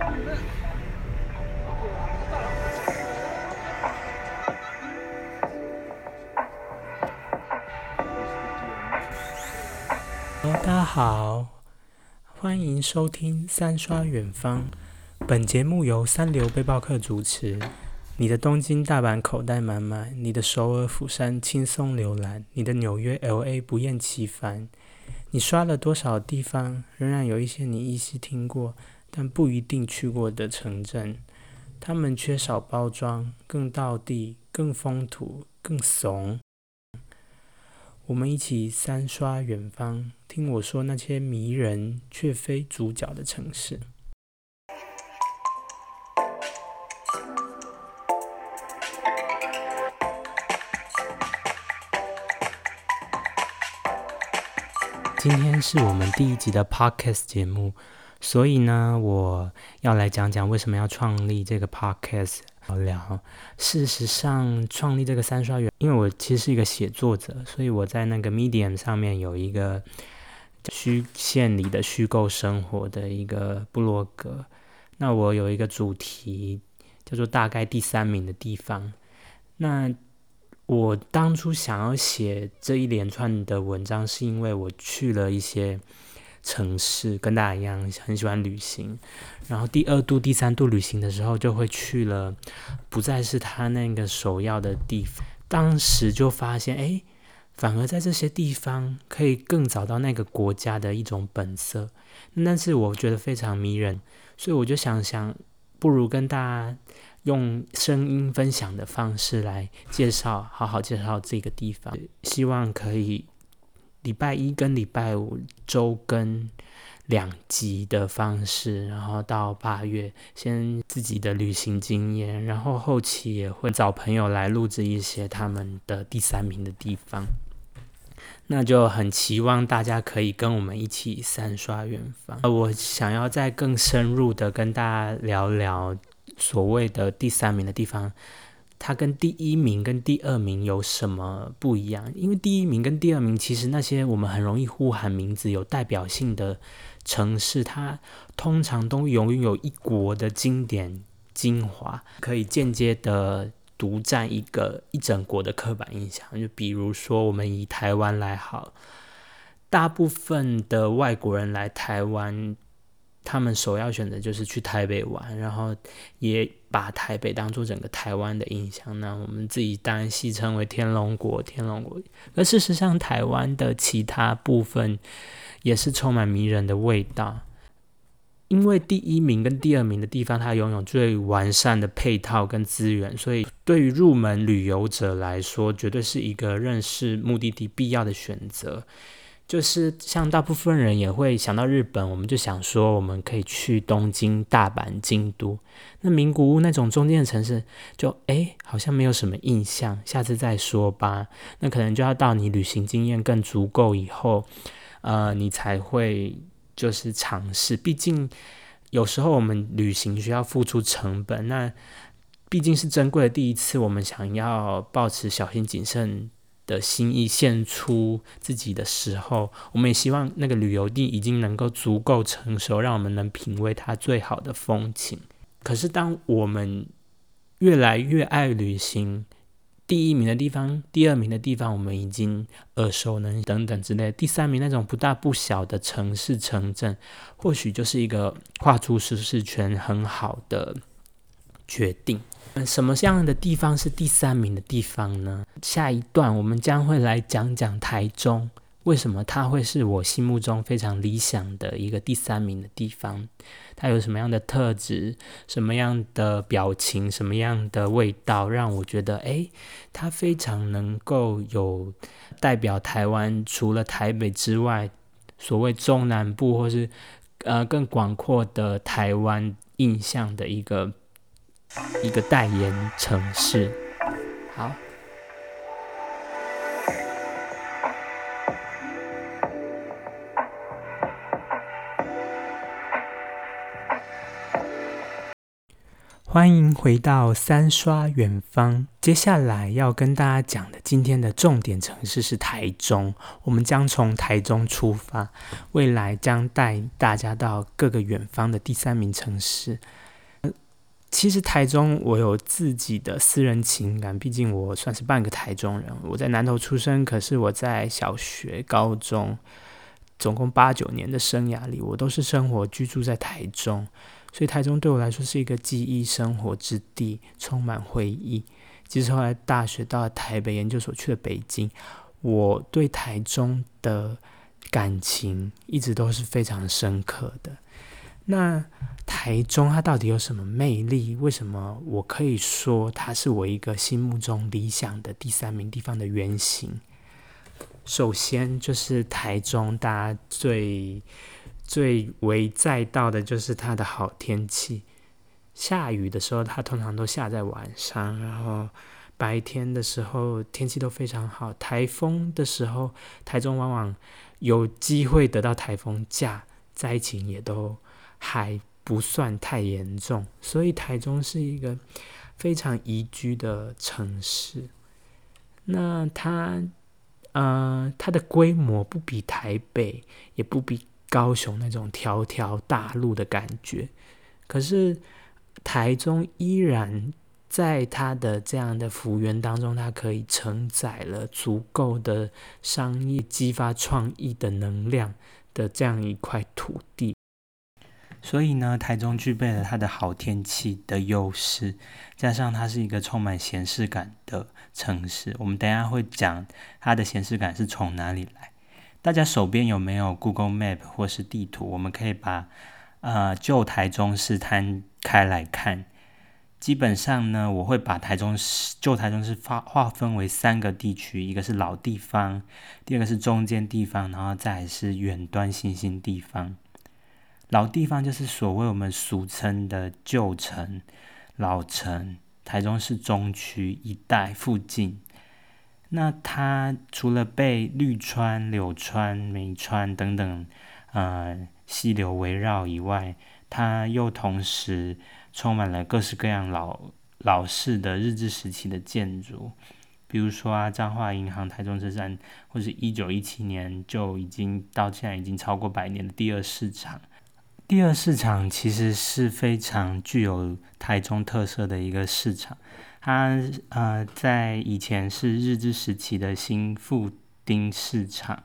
Hello，大家好，欢迎收听《三刷远方》。本节目由三流背包客主持。你的东京、大阪口袋满满，你的首尔、釜山轻松浏览，你的纽约、L.A. 不厌其烦。你刷了多少地方？仍然有一些你依稀听过，但不一定去过的城镇。他们缺少包装，更道地，更风土，更怂。我们一起三刷远方，听我说那些迷人却非主角的城市。今天是我们第一集的 podcast 节目，所以呢，我要来讲讲为什么要创立这个 podcast。聊，事实上，创立这个三刷园，因为我其实是一个写作者，所以我在那个 Medium 上面有一个虚线里的虚构生活的一个部落格。那我有一个主题叫做“大概第三名的地方”。那我当初想要写这一连串的文章，是因为我去了一些。城市跟大家一样很喜欢旅行，然后第二度、第三度旅行的时候，就会去了，不再是他那个首要的地方。当时就发现，哎，反而在这些地方可以更找到那个国家的一种本色，但是我觉得非常迷人，所以我就想想，不如跟大家用声音分享的方式来介绍，好好介绍这个地方，希望可以。礼拜一跟礼拜五周更两集的方式，然后到八月先自己的旅行经验，然后后期也会找朋友来录制一些他们的第三名的地方。那就很期望大家可以跟我们一起三刷远方。我想要再更深入的跟大家聊聊所谓的第三名的地方。它跟第一名跟第二名有什么不一样？因为第一名跟第二名，其实那些我们很容易呼喊名字、有代表性的城市，它通常都拥有一国的经典精华，可以间接的独占一个一整国的刻板印象。就比如说，我们以台湾来好，大部分的外国人来台湾。他们首要选择就是去台北玩，然后也把台北当做整个台湾的印象。那我们自己当然戏称为天龙国，天龙国。而事实上，台湾的其他部分也是充满迷人的味道。因为第一名跟第二名的地方，它拥有最完善的配套跟资源，所以对于入门旅游者来说，绝对是一个认识目的地必要的选择。就是像大部分人也会想到日本，我们就想说我们可以去东京、大阪、京都。那名古屋那种中间的城市，就哎好像没有什么印象，下次再说吧。那可能就要到你旅行经验更足够以后，呃，你才会就是尝试。毕竟有时候我们旅行需要付出成本，那毕竟是珍贵的第一次，我们想要保持小心谨慎。的心意献出自己的时候，我们也希望那个旅游地已经能够足够成熟，让我们能品味它最好的风情。可是，当我们越来越爱旅行，第一名的地方、第二名的地方，我们已经耳熟能等等之类，第三名那种不大不小的城市城镇，或许就是一个跨出舒适圈很好的决定。什么样的地方是第三名的地方呢？下一段我们将会来讲讲台中，为什么它会是我心目中非常理想的一个第三名的地方？它有什么样的特质？什么样的表情？什么样的味道？让我觉得，哎，它非常能够有代表台湾除了台北之外，所谓中南部或是呃更广阔的台湾印象的一个。一个代言城市，好。欢迎回到三刷远方。接下来要跟大家讲的今天的重点城市是台中。我们将从台中出发，未来将带大家到各个远方的第三名城市。其实台中我有自己的私人情感，毕竟我算是半个台中人。我在南投出生，可是我在小学、高中，总共八九年的生涯里，我都是生活居住在台中。所以台中对我来说是一个记忆生活之地，充满回忆。即使后来大学到了台北研究所，去了北京，我对台中的感情一直都是非常深刻的。那台中它到底有什么魅力？为什么我可以说它是我一个心目中理想的第三名地方的原型？首先就是台中，大家最。最为在道的就是它的好天气。下雨的时候，它通常都下在晚上；然后白天的时候，天气都非常好。台风的时候，台中往往有机会得到台风假，灾情也都还不算太严重。所以，台中是一个非常宜居的城市。那它，呃，它的规模不比台北，也不比。高雄那种条条大路的感觉，可是台中依然在它的这样的幅员当中，它可以承载了足够的商业激发创意的能量的这样一块土地。所以呢，台中具备了它的好天气的优势，加上它是一个充满闲适感的城市。我们等下会讲它的闲适感是从哪里来。大家手边有没有 Google Map 或是地图？我们可以把呃旧台中市摊开来看。基本上呢，我会把台中市旧台中市划划分为三个地区：一个是老地方，第二个是中间地方，然后再是远端新兴地方。老地方就是所谓我们俗称的旧城、老城，台中市中区一带附近。那它除了被绿川、柳川、梅川等等呃溪流围绕以外，它又同时充满了各式各样老老式的日治时期的建筑，比如说啊，彰化银行、台中车站，或是一九一七年就已经到现在已经超过百年的第二市场。第二市场其实是非常具有台中特色的一个市场。它呃，在以前是日治时期的新富町市场，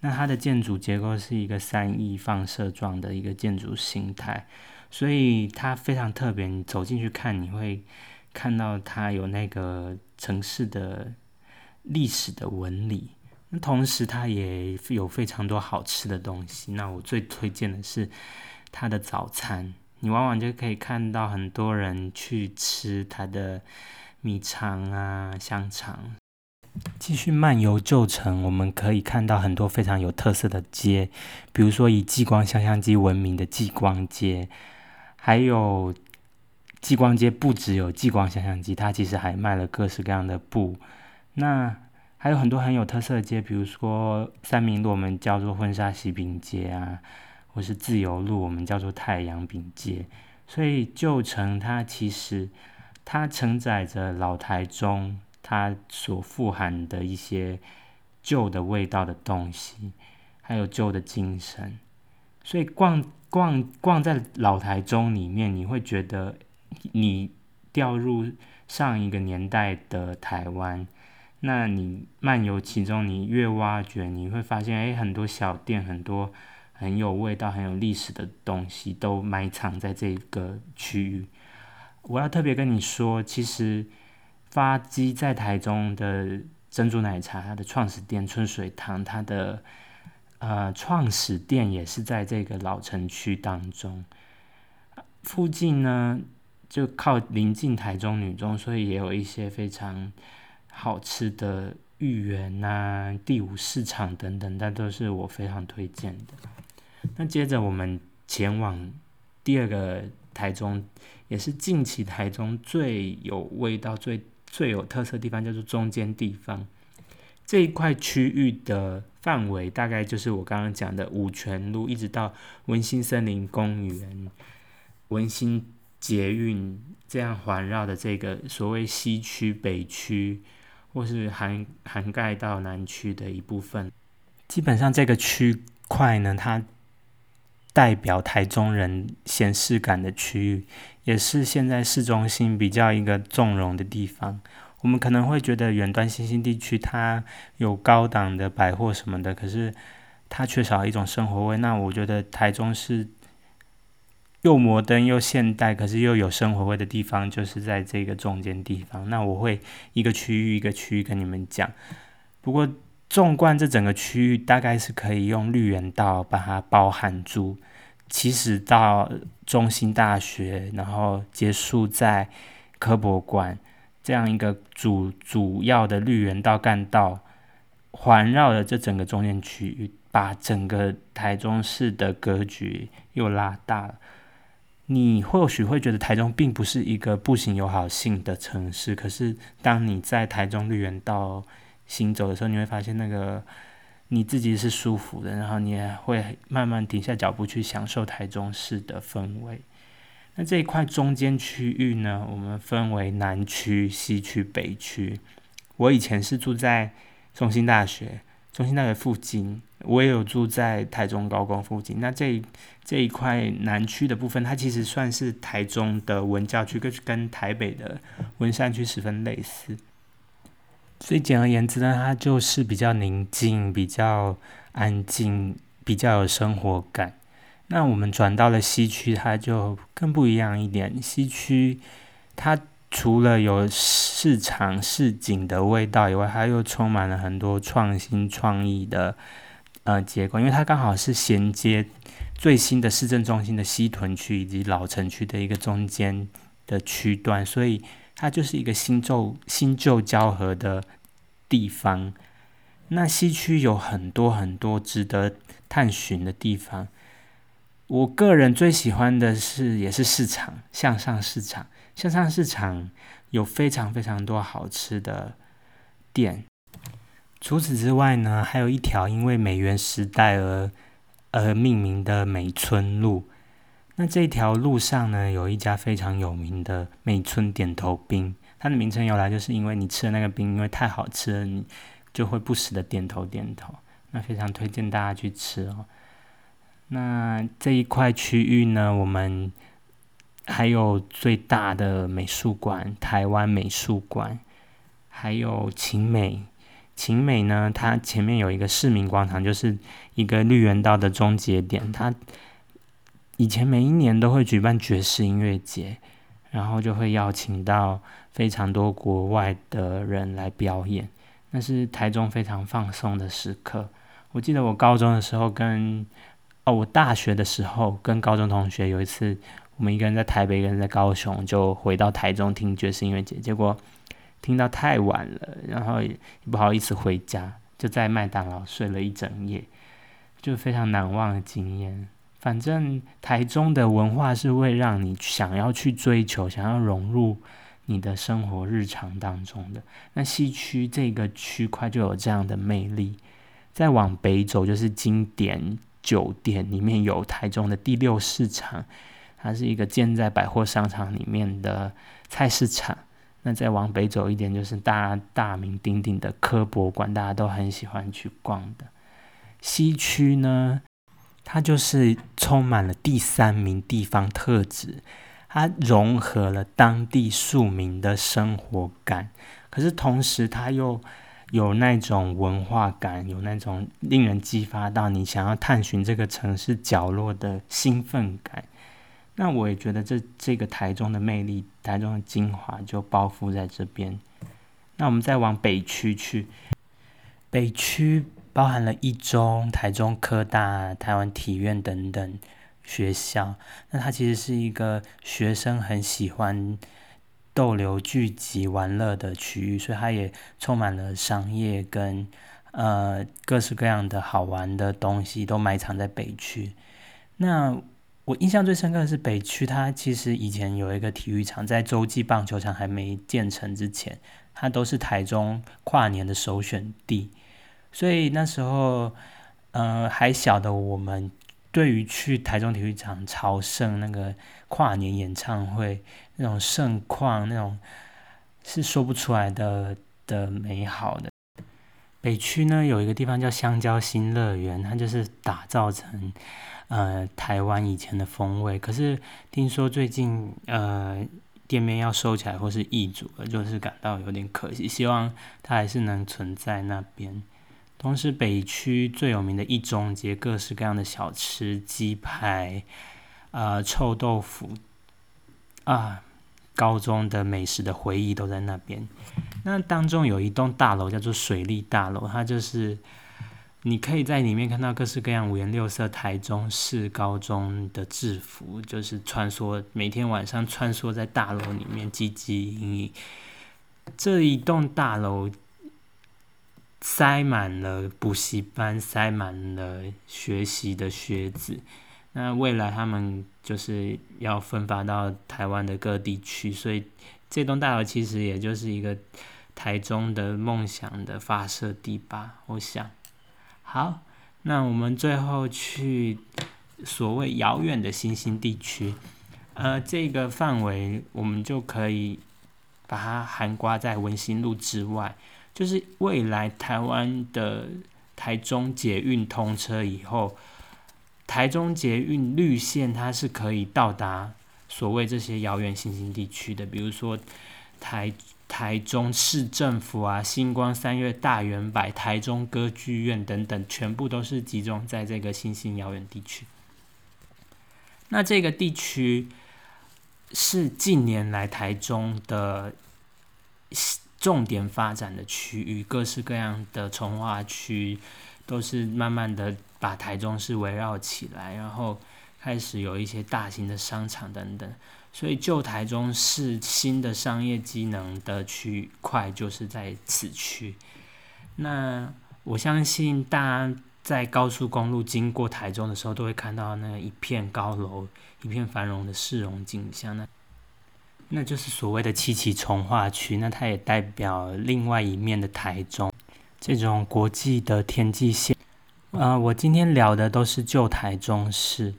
那它的建筑结构是一个三翼放射状的一个建筑形态，所以它非常特别。你走进去看，你会看到它有那个城市的历史的纹理。那同时，它也有非常多好吃的东西。那我最推荐的是它的早餐。你往往就可以看到很多人去吃它的米肠啊、香肠。继续漫游旧城，我们可以看到很多非常有特色的街，比如说以激光香香机闻名的激光街，还有激光街不只有激光香香机，它其实还卖了各式各样的布。那还有很多很有特色的街，比如说三明路，我们叫做婚纱喜饼街啊。或是自由路，我们叫做太阳饼街。所以旧城它其实它承载着老台中它所富含的一些旧的味道的东西，还有旧的精神。所以逛逛逛在老台中里面，你会觉得你掉入上一个年代的台湾。那你漫游其中，你越挖掘，你会发现，哎，很多小店，很多。很有味道、很有历史的东西都埋藏在这个区域。我要特别跟你说，其实发基在台中的珍珠奶茶，它的创始店春水堂，它的呃创始店也是在这个老城区当中。附近呢，就靠临近台中女中，所以也有一些非常好吃的芋圆呐、第五市场等等，但都是我非常推荐的。那接着我们前往第二个台中，也是近期台中最有味道、最最有特色的地方，叫做中间地方。这一块区域的范围大概就是我刚刚讲的五泉路，一直到文心森林公园、文心捷运这样环绕的这个所谓西区、北区，或是涵涵盖到南区的一部分。基本上这个区块呢，它代表台中人闲适感的区域，也是现在市中心比较一个纵容的地方。我们可能会觉得远端新兴地区它有高档的百货什么的，可是它缺少一种生活味。那我觉得台中是又摩登又现代，可是又有生活味的地方，就是在这个中间地方。那我会一个区域一个区域跟你们讲。不过纵观这整个区域，大概是可以用绿园道把它包含住。其实到中心大学，然后结束在科博馆。这样一个主主要的绿园道干道环绕着这整个中间区域，把整个台中市的格局又拉大了。你或许会觉得台中并不是一个步行友好性的城市，可是当你在台中绿园道行走的时候，你会发现那个你自己是舒服的，然后你也会慢慢停下脚步去享受台中市的氛围。那这一块中间区域呢，我们分为南区、西区、北区。我以前是住在中心大学，中心大学附近，我也有住在台中高工附近。那这这一块南区的部分，它其实算是台中的文教区，跟跟台北的文山区十分类似。所以简而言之呢，它就是比较宁静、比较安静、比较有生活感。那我们转到了西区，它就更不一样一点。西区它除了有市场市井的味道以外，它又充满了很多创新创意的呃结构，因为它刚好是衔接最新的市政中心的西屯区以及老城区的一个中间的区段，所以它就是一个新旧新旧交合的地方。那西区有很多很多值得探寻的地方。我个人最喜欢的是，也是市场向上市场。向上市场有非常非常多好吃的店。除此之外呢，还有一条因为美元时代而而命名的美村路。那这条路上呢，有一家非常有名的美村点头冰。它的名称由来就是因为你吃的那个冰，因为太好吃了，你就会不时的点头点头。那非常推荐大家去吃哦。那这一块区域呢，我们还有最大的美术馆——台湾美术馆，还有晴美。晴美呢，它前面有一个市民广场，就是一个绿园道的终结点。它以前每一年都会举办爵士音乐节，然后就会邀请到非常多国外的人来表演，那是台中非常放松的时刻。我记得我高中的时候跟哦，我大学的时候跟高中同学有一次，我们一个人在台北，一个人在高雄，就回到台中听爵士音乐节。结果听到太晚了，然后也不好意思回家，就在麦当劳睡了一整夜，就非常难忘的经验。反正台中的文化是会让你想要去追求，想要融入你的生活日常当中的。那西区这个区块就有这样的魅力。再往北走就是经典。酒店里面有台中的第六市场，它是一个建在百货商场里面的菜市场。那再往北走一点，就是大大名鼎鼎的科博馆，大家都很喜欢去逛的。西区呢，它就是充满了第三名地方特质，它融合了当地庶民的生活感，可是同时它又。有那种文化感，有那种令人激发到你想要探寻这个城市角落的兴奋感。那我也觉得这这个台中的魅力，台中的精华就包覆在这边。那我们再往北区去，北区包含了一中、台中科大、台湾体院等等学校。那它其实是一个学生很喜欢。逗留聚集玩乐的区域，所以它也充满了商业跟呃各式各样的好玩的东西，都埋藏在北区。那我印象最深刻的是北区，它其实以前有一个体育场，在洲际棒球场还没建成之前，它都是台中跨年的首选地。所以那时候，呃还小的我们对于去台中体育场朝圣那个跨年演唱会那种盛况，那种是说不出来的的美好的。北区呢有一个地方叫香蕉新乐园，它就是打造成呃台湾以前的风味。可是听说最近呃店面要收起来或是易主了，就是感到有点可惜。希望它还是能存在那边。同时，北区最有名的一中街，各式各样的小吃，鸡排，呃，臭豆腐，啊，高中的美食的回忆都在那边。那当中有一栋大楼叫做水利大楼，它就是你可以在里面看到各式各样五颜六色台中市高中的制服，就是穿梭每天晚上穿梭在大楼里面汲汲营营。这一栋大楼。塞满了补习班，塞满了学习的学子。那未来他们就是要分发到台湾的各地区，所以这栋大楼其实也就是一个台中的梦想的发射地吧。我想，好，那我们最后去所谓遥远的新兴地区，呃，这个范围我们就可以把它含挂在文心路之外。就是未来台湾的台中捷运通车以后，台中捷运绿线它是可以到达所谓这些遥远新兴地区的，比如说台台中市政府啊、星光三月大圆柏、台中歌剧院等等，全部都是集中在这个新兴遥远地区。那这个地区是近年来台中的。重点发展的区域，各式各样的从化区，都是慢慢的把台中市围绕起来，然后开始有一些大型的商场等等，所以旧台中市新的商业机能的区块就是在此区。那我相信大家在高速公路经过台中的时候，都会看到那一片高楼、一片繁荣的市容景象。那那就是所谓的七期从化区，那它也代表另外一面的台中，这种国际的天际线。呃，我今天聊的都是旧台中市，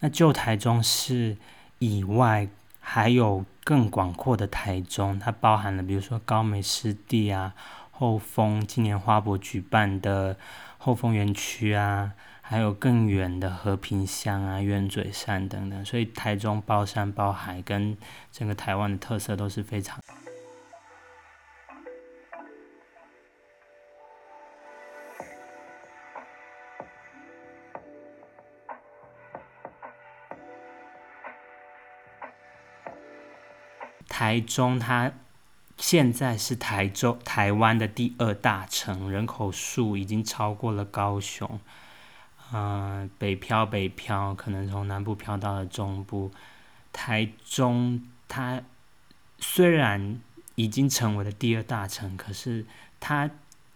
那旧台中市以外，还有更广阔的台中，它包含了比如说高美湿地啊、后丰今年花博举办的后丰园区啊。还有更远的和平乡啊、鸢嘴山等等，所以台中包山包海，跟整个台湾的特色都是非常。台中它现在是台中台湾的第二大城，人口数已经超过了高雄。嗯，北漂北漂，可能从南部漂到了中部。台中，它虽然已经成为了第二大城，可是它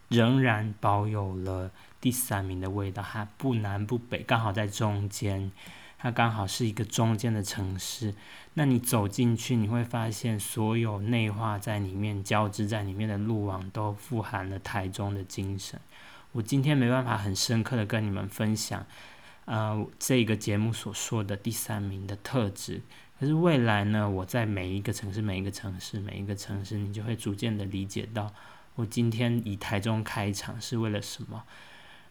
仍然保有了第三名的味道。它不南不北，刚好在中间，它刚好是一个中间的城市。那你走进去，你会发现所有内化在里面、交织在里面的路网，都富含了台中的精神。我今天没办法很深刻的跟你们分享，呃，这个节目所说的第三名的特质。可是未来呢，我在每一个城市、每一个城市、每一个城市，你就会逐渐的理解到，我今天以台中开场是为了什么。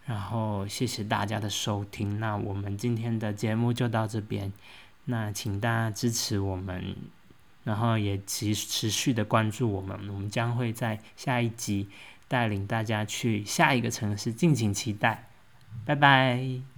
然后谢谢大家的收听，那我们今天的节目就到这边。那请大家支持我们，然后也持持续的关注我们，我们将会在下一集。带领大家去下一个城市，敬请期待，拜拜。